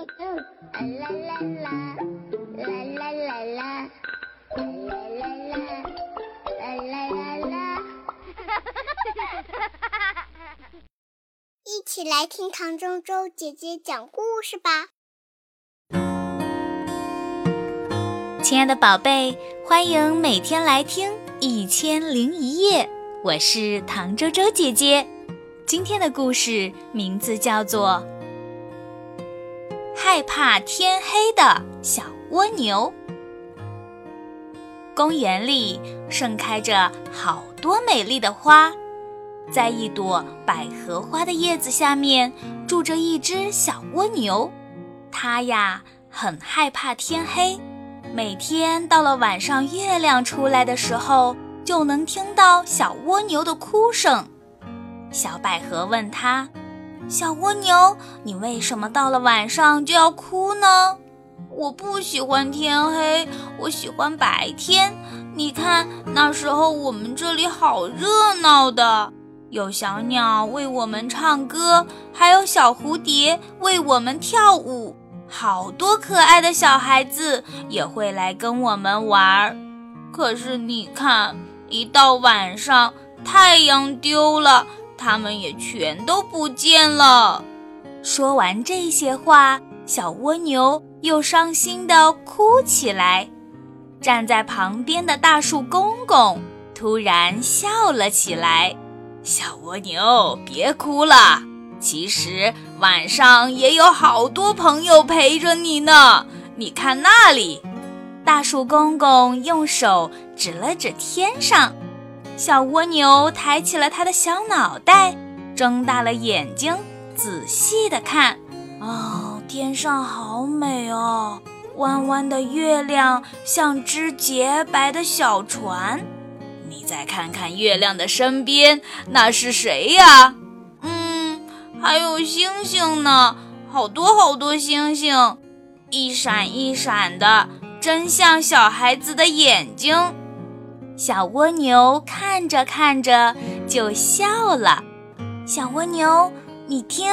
啦啦啦，啦啦啦啦，啦啦啦啦，啦啦啦啦。一起来听唐周周姐姐讲故事吧。亲爱的宝贝，欢迎每天来听《一千零一夜》，我是唐周周姐姐。今天的故事名字叫做《害怕天黑的小蜗牛》。公园里盛开着好多美丽的花，在一朵百合花的叶子下面住着一只小蜗牛，它呀很害怕天黑。每天到了晚上，月亮出来的时候，就能听到小蜗牛的哭声。小百合问他：“小蜗牛，你为什么到了晚上就要哭呢？”“我不喜欢天黑，我喜欢白天。你看，那时候我们这里好热闹的，有小鸟为我们唱歌，还有小蝴蝶为我们跳舞。”好多可爱的小孩子也会来跟我们玩儿，可是你看，一到晚上，太阳丢了，他们也全都不见了。说完这些话，小蜗牛又伤心地哭起来。站在旁边的大树公公突然笑了起来：“小蜗牛，别哭了。”其实晚上也有好多朋友陪着你呢。你看那里，大树公公用手指了指天上，小蜗牛抬起了它的小脑袋，睁大了眼睛，仔细的看。哦，天上好美哦，弯弯的月亮像只洁白的小船。你再看看月亮的身边，那是谁呀？嗯还有星星呢，好多好多星星，一闪一闪的，真像小孩子的眼睛。小蜗牛看着看着就笑了。小蜗牛，你听，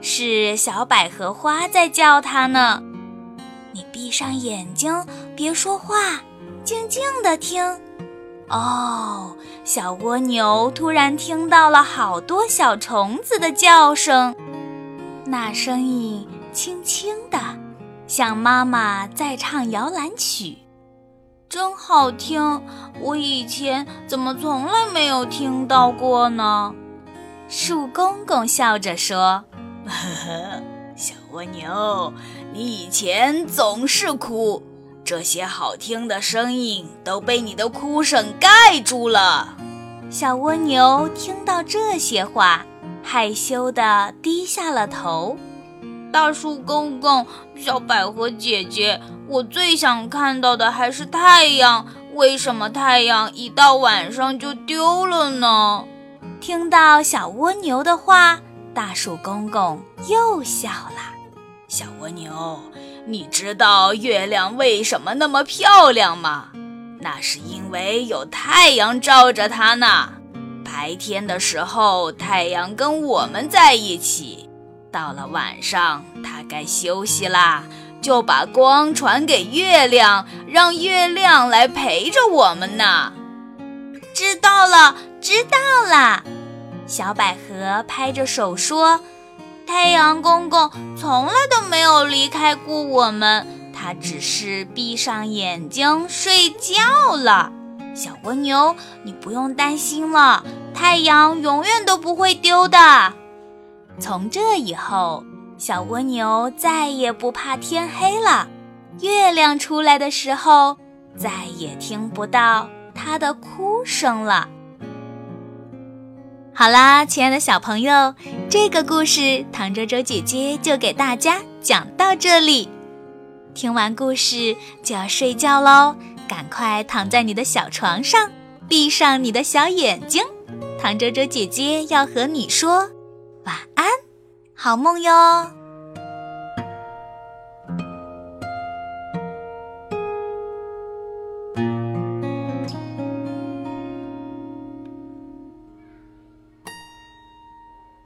是小百合花在叫它呢。你闭上眼睛，别说话，静静的听。哦，小蜗牛突然听到了好多小虫子的叫声，那声音轻轻的，像妈妈在唱摇篮曲，真好听。我以前怎么从来没有听到过呢？树公公笑着说：“呵呵，小蜗牛，你以前总是哭。”这些好听的声音都被你的哭声盖住了。小蜗牛听到这些话，害羞地低下了头。大树公公，小百合姐姐，我最想看到的还是太阳。为什么太阳一到晚上就丢了呢？听到小蜗牛的话，大树公公又笑了。小蜗牛。你知道月亮为什么那么漂亮吗？那是因为有太阳照着它呢。白天的时候，太阳跟我们在一起；到了晚上，它该休息啦，就把光传给月亮，让月亮来陪着我们呢。知道了，知道了。小百合拍着手说。太阳公公从来都没有离开过我们，他只是闭上眼睛睡觉了。小蜗牛，你不用担心了，太阳永远都不会丢的。从这以后，小蜗牛再也不怕天黑了。月亮出来的时候，再也听不到它的哭声了。好啦，亲爱的小朋友，这个故事唐周周姐姐就给大家讲到这里。听完故事就要睡觉喽，赶快躺在你的小床上，闭上你的小眼睛。唐周周姐姐要和你说晚安，好梦哟。